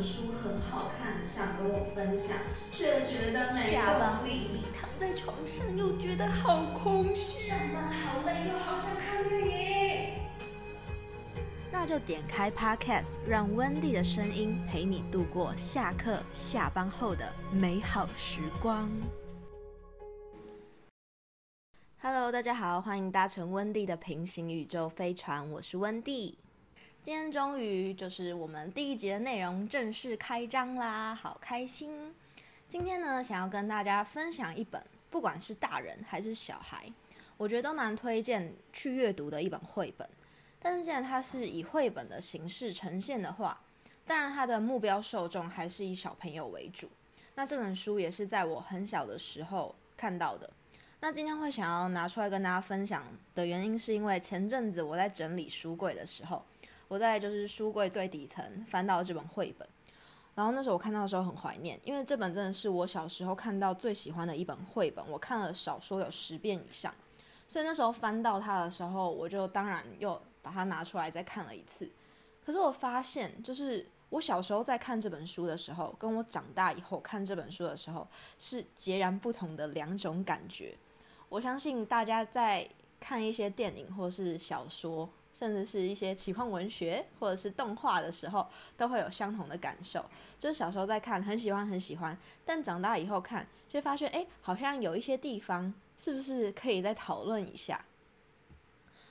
本书很好看，想跟我分享，却觉得没动力。躺在床上又觉得好空虚，上班好累，又好想看电影。那就点开 Podcast，让 Wendy 的声音陪你度过下课、下班后的美好时光。Hello，大家好，欢迎搭乘温蒂的平行宇宙飞船，我是温蒂。今天终于就是我们第一节内容正式开张啦，好开心！今天呢，想要跟大家分享一本，不管是大人还是小孩，我觉得都蛮推荐去阅读的一本绘本。但是既然它是以绘本的形式呈现的话，当然它的目标受众还是以小朋友为主。那这本书也是在我很小的时候看到的。那今天会想要拿出来跟大家分享的原因，是因为前阵子我在整理书柜的时候，我在就是书柜最底层翻到这本绘本，然后那时候我看到的时候很怀念，因为这本真的是我小时候看到最喜欢的一本绘本，我看了少说有十遍以上，所以那时候翻到它的时候，我就当然又把它拿出来再看了一次。可是我发现，就是我小时候在看这本书的时候，跟我长大以后看这本书的时候，是截然不同的两种感觉。我相信大家在看一些电影或是小说，甚至是一些奇幻文学或者是动画的时候，都会有相同的感受。就是小时候在看，很喜欢很喜欢，但长大以后看，就会发现，哎，好像有一些地方是不是可以再讨论一下？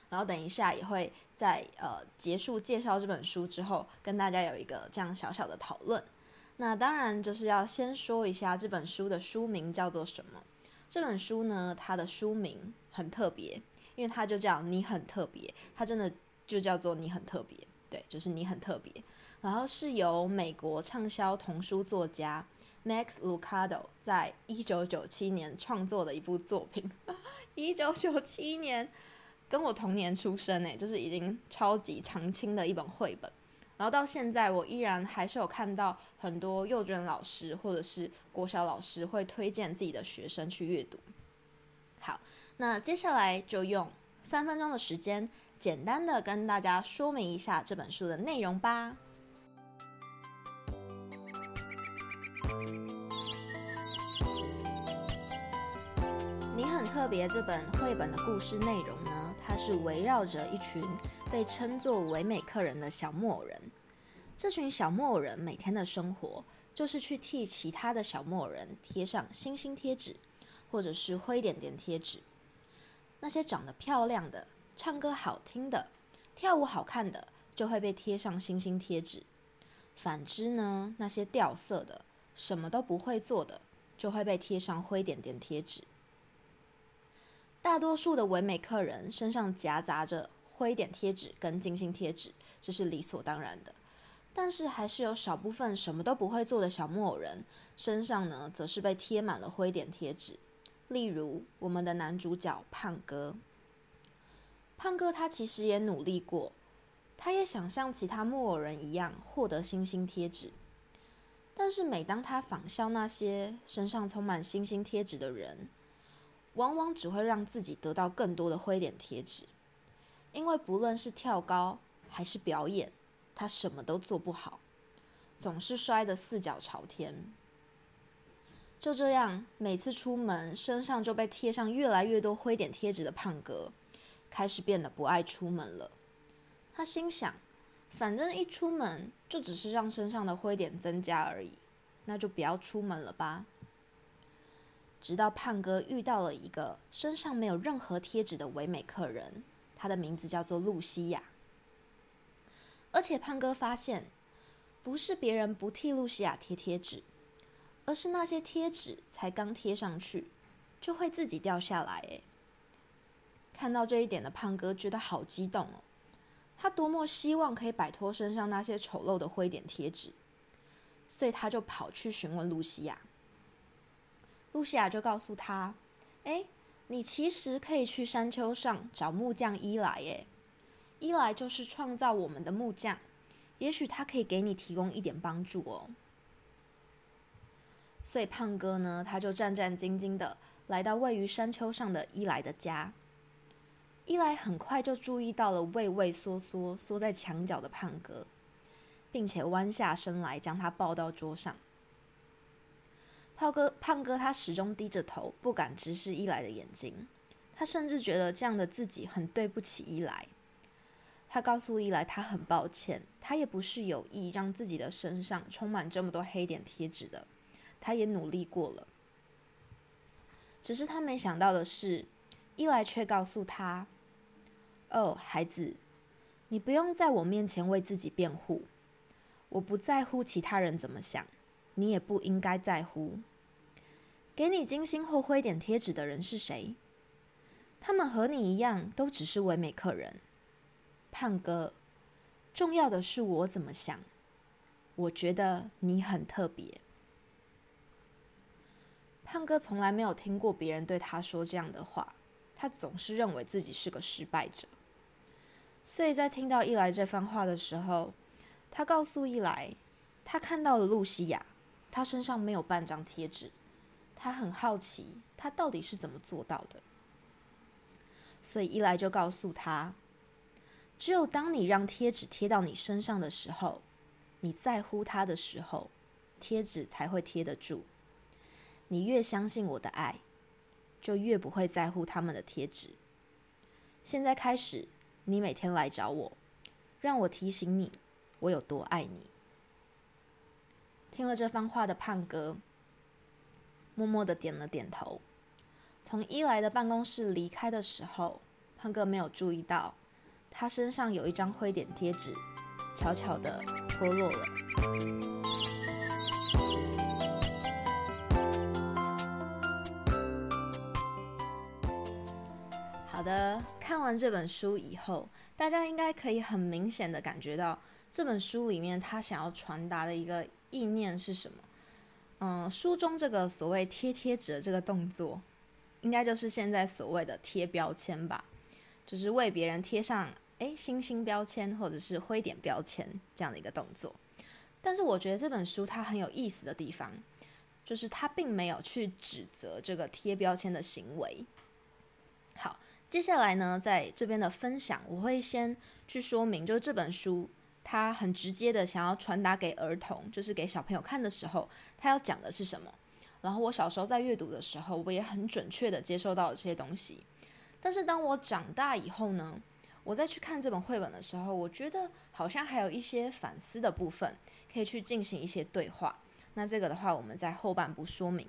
然后等一下也会在呃结束介绍这本书之后，跟大家有一个这样小小的讨论。那当然就是要先说一下这本书的书名叫做什么。这本书呢，它的书名很特别，因为它就叫“你很特别”，它真的就叫做“你很特别”，对，就是你很特别。然后是由美国畅销童书作家 Max Lucado 在一九九七年创作的一部作品。一九九七年。跟我同年出生诶，就是已经超级长青的一本绘本，然后到现在我依然还是有看到很多幼稚园老师或者是国小老师会推荐自己的学生去阅读。好，那接下来就用三分钟的时间，简单的跟大家说明一下这本书的内容吧。你很特别，这本绘本的故事内容呢？它是围绕着一群被称作唯美客人的小木偶人。这群小木偶人每天的生活就是去替其他的小木偶人贴上星星贴纸，或者是灰点点贴纸。那些长得漂亮的、唱歌好听的、跳舞好看的，就会被贴上星星贴纸。反之呢，那些掉色的、什么都不会做的，就会被贴上灰点点贴纸。大多数的唯美客人身上夹杂着灰点贴纸跟金星贴纸，这是理所当然的。但是还是有少部分什么都不会做的小木偶人身上呢，则是被贴满了灰点贴纸。例如我们的男主角胖哥，胖哥他其实也努力过，他也想像其他木偶人一样获得星星贴纸。但是每当他仿效那些身上充满星星贴纸的人，往往只会让自己得到更多的灰点贴纸，因为不论是跳高还是表演，他什么都做不好，总是摔得四脚朝天。就这样，每次出门身上就被贴上越来越多灰点贴纸的胖哥，开始变得不爱出门了。他心想，反正一出门就只是让身上的灰点增加而已，那就不要出门了吧。直到胖哥遇到了一个身上没有任何贴纸的唯美客人，他的名字叫做露西亚。而且胖哥发现，不是别人不替露西亚贴贴纸，而是那些贴纸才刚贴上去，就会自己掉下来。诶，看到这一点的胖哥觉得好激动哦，他多么希望可以摆脱身上那些丑陋的灰点贴纸，所以他就跑去询问露西亚。露西亚就告诉他：“哎，你其实可以去山丘上找木匠伊莱。耶，伊莱就是创造我们的木匠，也许他可以给你提供一点帮助哦。”所以胖哥呢，他就战战兢兢的来到位于山丘上的伊莱的家。伊莱很快就注意到了畏畏缩缩缩在墙角的胖哥，并且弯下身来将他抱到桌上。胖哥，胖哥，他始终低着头，不敢直视伊莱的眼睛。他甚至觉得这样的自己很对不起伊莱。他告诉伊莱，他很抱歉，他也不是有意让自己的身上充满这么多黑点贴纸的。他也努力过了，只是他没想到的是，伊莱却告诉他：“哦，孩子，你不用在我面前为自己辩护。我不在乎其他人怎么想，你也不应该在乎。给你精心或灰点贴纸的人是谁？他们和你一样，都只是唯美客人。胖哥，重要的是我怎么想。我觉得你很特别。”胖哥从来没有听过别人对他说这样的话，他总是认为自己是个失败者。所以在听到伊莱这番话的时候，他告诉伊莱，他看到了露西亚，她身上没有半张贴纸，他很好奇，他到底是怎么做到的。所以伊莱就告诉他，只有当你让贴纸贴到你身上的时候，你在乎他的时候，贴纸才会贴得住。你越相信我的爱，就越不会在乎他们的贴纸。现在开始，你每天来找我，让我提醒你我有多爱你。听了这番话的胖哥，默默的点了点头。从伊莱的办公室离开的时候，胖哥没有注意到，他身上有一张灰点贴纸，悄悄的脱落了。好的，看完这本书以后，大家应该可以很明显的感觉到这本书里面他想要传达的一个意念是什么。嗯，书中这个所谓贴贴纸的这个动作，应该就是现在所谓的贴标签吧，就是为别人贴上诶星星标签或者是灰点标签这样的一个动作。但是我觉得这本书它很有意思的地方，就是它并没有去指责这个贴标签的行为。好。接下来呢，在这边的分享，我会先去说明，就是这本书它很直接的想要传达给儿童，就是给小朋友看的时候，它要讲的是什么。然后我小时候在阅读的时候，我也很准确的接受到了这些东西。但是当我长大以后呢，我再去看这本绘本的时候，我觉得好像还有一些反思的部分，可以去进行一些对话。那这个的话，我们在后半部说明。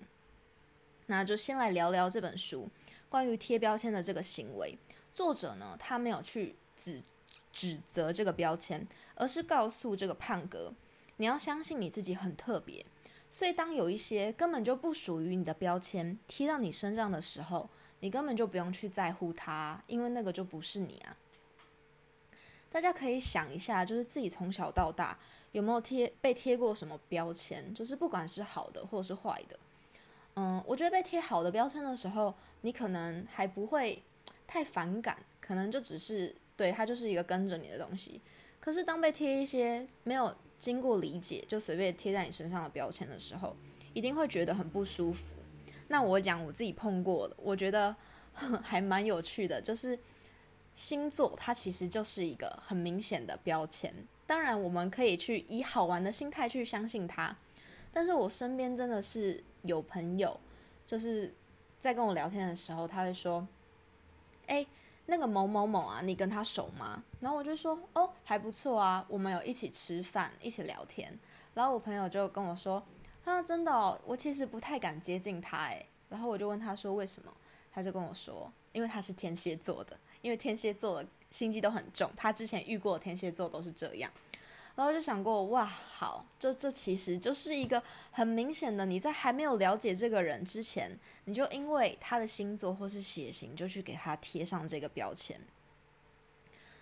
那就先来聊聊这本书。关于贴标签的这个行为，作者呢，他没有去指指责这个标签，而是告诉这个胖哥，你要相信你自己很特别。所以，当有一些根本就不属于你的标签贴到你身上的时候，你根本就不用去在乎它，因为那个就不是你啊。大家可以想一下，就是自己从小到大有没有贴被贴过什么标签，就是不管是好的或者是坏的。嗯，我觉得被贴好的标签的时候，你可能还不会太反感，可能就只是对它就是一个跟着你的东西。可是当被贴一些没有经过理解就随便贴在你身上的标签的时候，一定会觉得很不舒服。那我讲我自己碰过的，我觉得还蛮有趣的，就是星座它其实就是一个很明显的标签。当然，我们可以去以好玩的心态去相信它。但是我身边真的是有朋友，就是在跟我聊天的时候，他会说：“哎，那个某某某啊，你跟他熟吗？”然后我就说：“哦，还不错啊，我们有一起吃饭，一起聊天。”然后我朋友就跟我说：“啊，真的，我其实不太敢接近他。”哎，然后我就问他说：“为什么？”他就跟我说：“因为他是天蝎座的，因为天蝎座的心机都很重，他之前遇过的天蝎座都是这样。”然后就想过，哇，好，这这其实就是一个很明显的，你在还没有了解这个人之前，你就因为他的星座或是血型，就去给他贴上这个标签。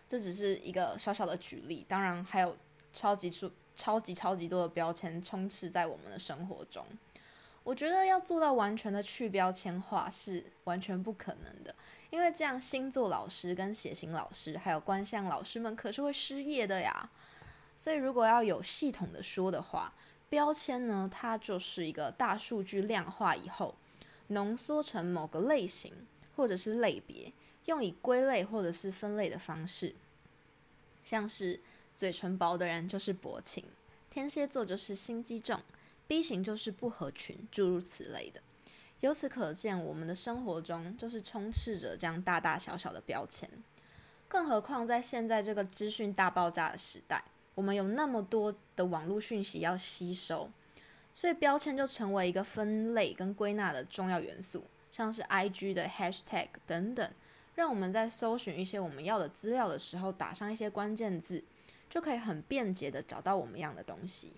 这只是一个小小的举例，当然还有超级数、超级超级多的标签充斥在我们的生活中。我觉得要做到完全的去标签化是完全不可能的，因为这样星座老师、跟血型老师还有观象老师们可是会失业的呀。所以，如果要有系统的说的话，标签呢，它就是一个大数据量化以后，浓缩成某个类型或者是类别，用以归类或者是分类的方式，像是嘴唇薄的人就是薄情，天蝎座就是心机重，B 型就是不合群，诸如此类的。由此可见，我们的生活中就是充斥着这样大大小小的标签。更何况在现在这个资讯大爆炸的时代，我们有那么多的网络讯息要吸收，所以标签就成为一个分类跟归纳的重要元素，像是 IG 的 Hashtag 等等，让我们在搜寻一些我们要的资料的时候，打上一些关键字，就可以很便捷的找到我们要的东西。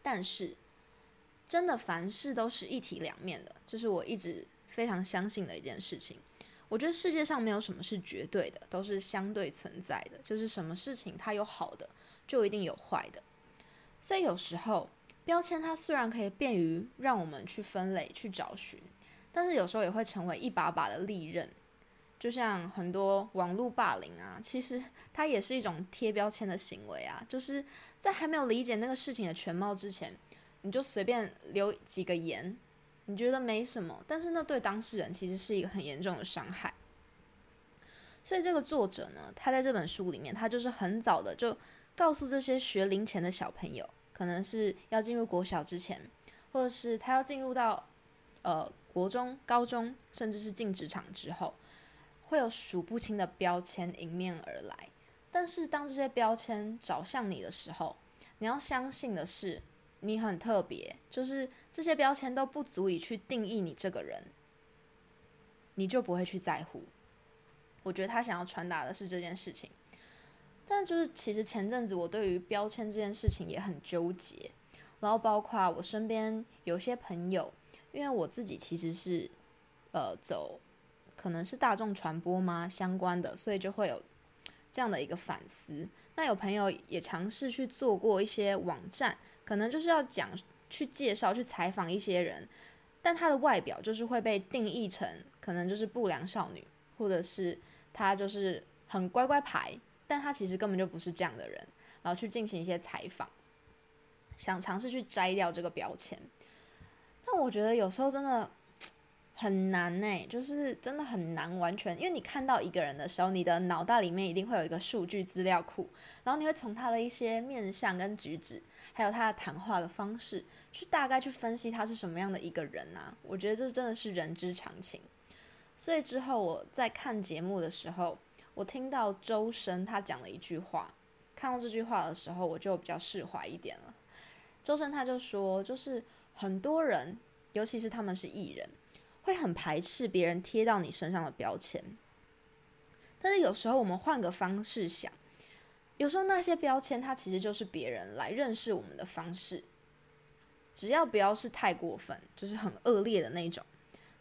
但是，真的凡事都是一体两面的，这是我一直非常相信的一件事情。我觉得世界上没有什么是绝对的，都是相对存在的。就是什么事情它有好的，就一定有坏的。所以有时候标签它虽然可以便于让我们去分类、去找寻，但是有时候也会成为一把把的利刃。就像很多网络霸凌啊，其实它也是一种贴标签的行为啊。就是在还没有理解那个事情的全貌之前。你就随便留几个言，你觉得没什么，但是那对当事人其实是一个很严重的伤害。所以这个作者呢，他在这本书里面，他就是很早的就告诉这些学龄前的小朋友，可能是要进入国小之前，或者是他要进入到呃国中、高中，甚至是进职场之后，会有数不清的标签迎面而来。但是当这些标签找向你的时候，你要相信的是。你很特别，就是这些标签都不足以去定义你这个人，你就不会去在乎。我觉得他想要传达的是这件事情，但就是其实前阵子我对于标签这件事情也很纠结，然后包括我身边有些朋友，因为我自己其实是呃走可能是大众传播吗相关的，所以就会有这样的一个反思。那有朋友也尝试去做过一些网站。可能就是要讲去介绍去采访一些人，但他的外表就是会被定义成可能就是不良少女，或者是他就是很乖乖牌，但他其实根本就不是这样的人，然后去进行一些采访，想尝试去摘掉这个标签，但我觉得有时候真的。很难呢，就是真的很难完全，因为你看到一个人的时候，你的脑袋里面一定会有一个数据资料库，然后你会从他的一些面相跟举止，还有他的谈话的方式，去大概去分析他是什么样的一个人啊。我觉得这真的是人之常情。所以之后我在看节目的时候，我听到周深他讲了一句话，看到这句话的时候，我就比较释怀一点了。周深他就说，就是很多人，尤其是他们是艺人。会很排斥别人贴到你身上的标签，但是有时候我们换个方式想，有时候那些标签它其实就是别人来认识我们的方式，只要不要是太过分，就是很恶劣的那种，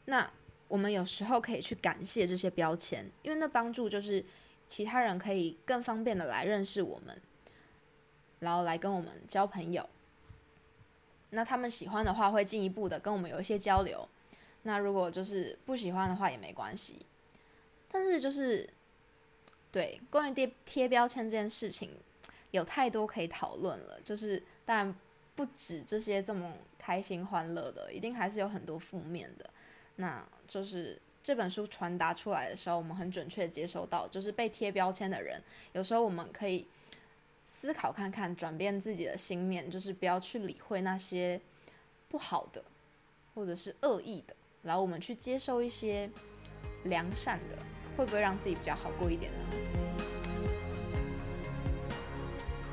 那我们有时候可以去感谢这些标签，因为那帮助就是其他人可以更方便的来认识我们，然后来跟我们交朋友，那他们喜欢的话会进一步的跟我们有一些交流。那如果就是不喜欢的话也没关系，但是就是对关于贴贴标签这件事情，有太多可以讨论了。就是当然不止这些这么开心欢乐的，一定还是有很多负面的。那就是这本书传达出来的时候，我们很准确接收到，就是被贴标签的人，有时候我们可以思考看看，转变自己的心念，就是不要去理会那些不好的或者是恶意的。然后我们去接受一些良善的，会不会让自己比较好过一点呢？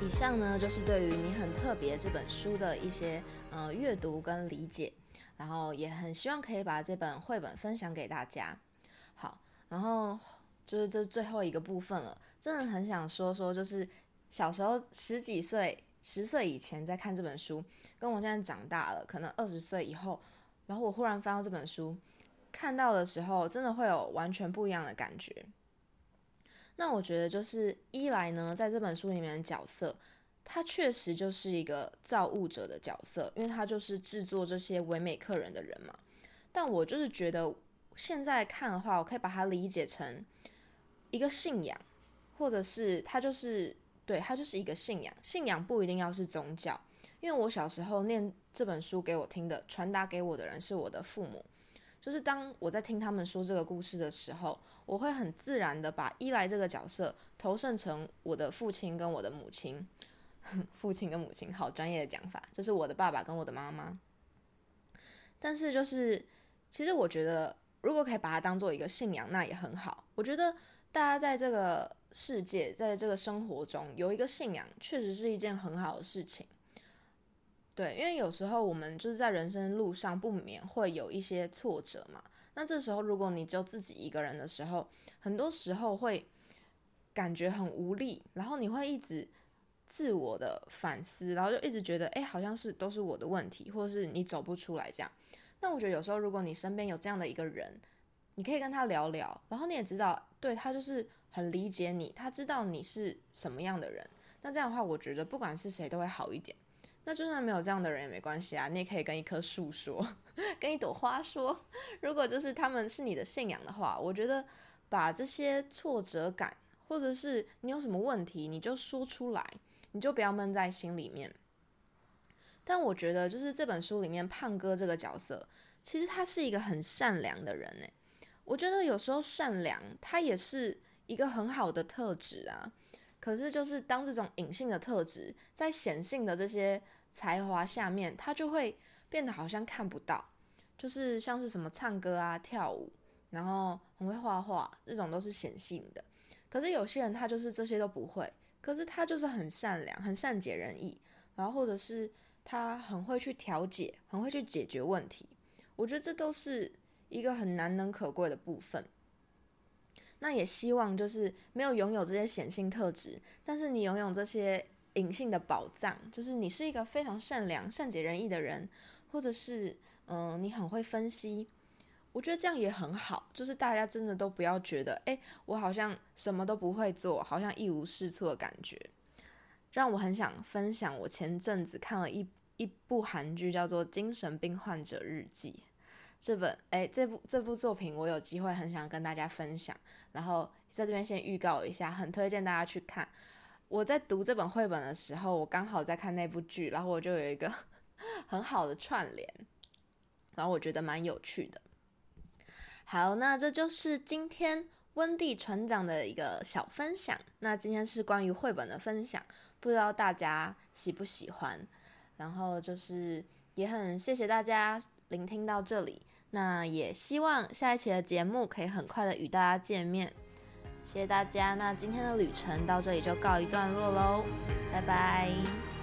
以上呢就是对于你很特别这本书的一些呃阅读跟理解，然后也很希望可以把这本绘本分享给大家。好，然后就是这最后一个部分了，真的很想说说，就是小时候十几岁、十岁以前在看这本书，跟我现在长大了，可能二十岁以后。然后我忽然翻到这本书，看到的时候，真的会有完全不一样的感觉。那我觉得就是一来呢，在这本书里面的角色，他确实就是一个造物者的角色，因为他就是制作这些唯美客人的人嘛。但我就是觉得现在看的话，我可以把它理解成一个信仰，或者是他就是对他就是一个信仰。信仰不一定要是宗教。因为我小时候念这本书给我听的，传达给我的人是我的父母，就是当我在听他们说这个故事的时候，我会很自然的把伊莱这个角色投射成我的父亲跟我的母亲，父亲跟母亲，好专业的讲法，就是我的爸爸跟我的妈妈。但是就是，其实我觉得，如果可以把它当做一个信仰，那也很好。我觉得大家在这个世界，在这个生活中有一个信仰，确实是一件很好的事情。对，因为有时候我们就是在人生路上不免会有一些挫折嘛。那这时候，如果你就自己一个人的时候，很多时候会感觉很无力，然后你会一直自我的反思，然后就一直觉得，哎，好像是都是我的问题，或者是你走不出来这样。那我觉得有时候，如果你身边有这样的一个人，你可以跟他聊聊，然后你也知道，对他就是很理解你，他知道你是什么样的人。那这样的话，我觉得不管是谁都会好一点。那就算没有这样的人也没关系啊，你也可以跟一棵树说，跟一朵花说。如果就是他们是你的信仰的话，我觉得把这些挫折感，或者是你有什么问题，你就说出来，你就不要闷在心里面。但我觉得就是这本书里面胖哥这个角色，其实他是一个很善良的人呢。我觉得有时候善良，他也是一个很好的特质啊。可是，就是当这种隐性的特质在显性的这些才华下面，他就会变得好像看不到。就是像是什么唱歌啊、跳舞，然后很会画画，这种都是显性的。可是有些人他就是这些都不会，可是他就是很善良、很善解人意，然后或者是他很会去调解、很会去解决问题。我觉得这都是一个很难能可贵的部分。那也希望就是没有拥有这些显性特质，但是你拥有这些隐性的宝藏，就是你是一个非常善良、善解人意的人，或者是嗯，你很会分析，我觉得这样也很好。就是大家真的都不要觉得，哎，我好像什么都不会做，好像一无是处的感觉。让我很想分享，我前阵子看了一一部韩剧，叫做《精神病患者日记》。这本哎，这部这部作品我有机会很想跟大家分享，然后在这边先预告一下，很推荐大家去看。我在读这本绘本的时候，我刚好在看那部剧，然后我就有一个 很好的串联，然后我觉得蛮有趣的。好，那这就是今天温蒂船长的一个小分享。那今天是关于绘本的分享，不知道大家喜不喜欢？然后就是也很谢谢大家聆听到这里。那也希望下一期的节目可以很快的与大家见面，谢谢大家。那今天的旅程到这里就告一段落喽，拜拜。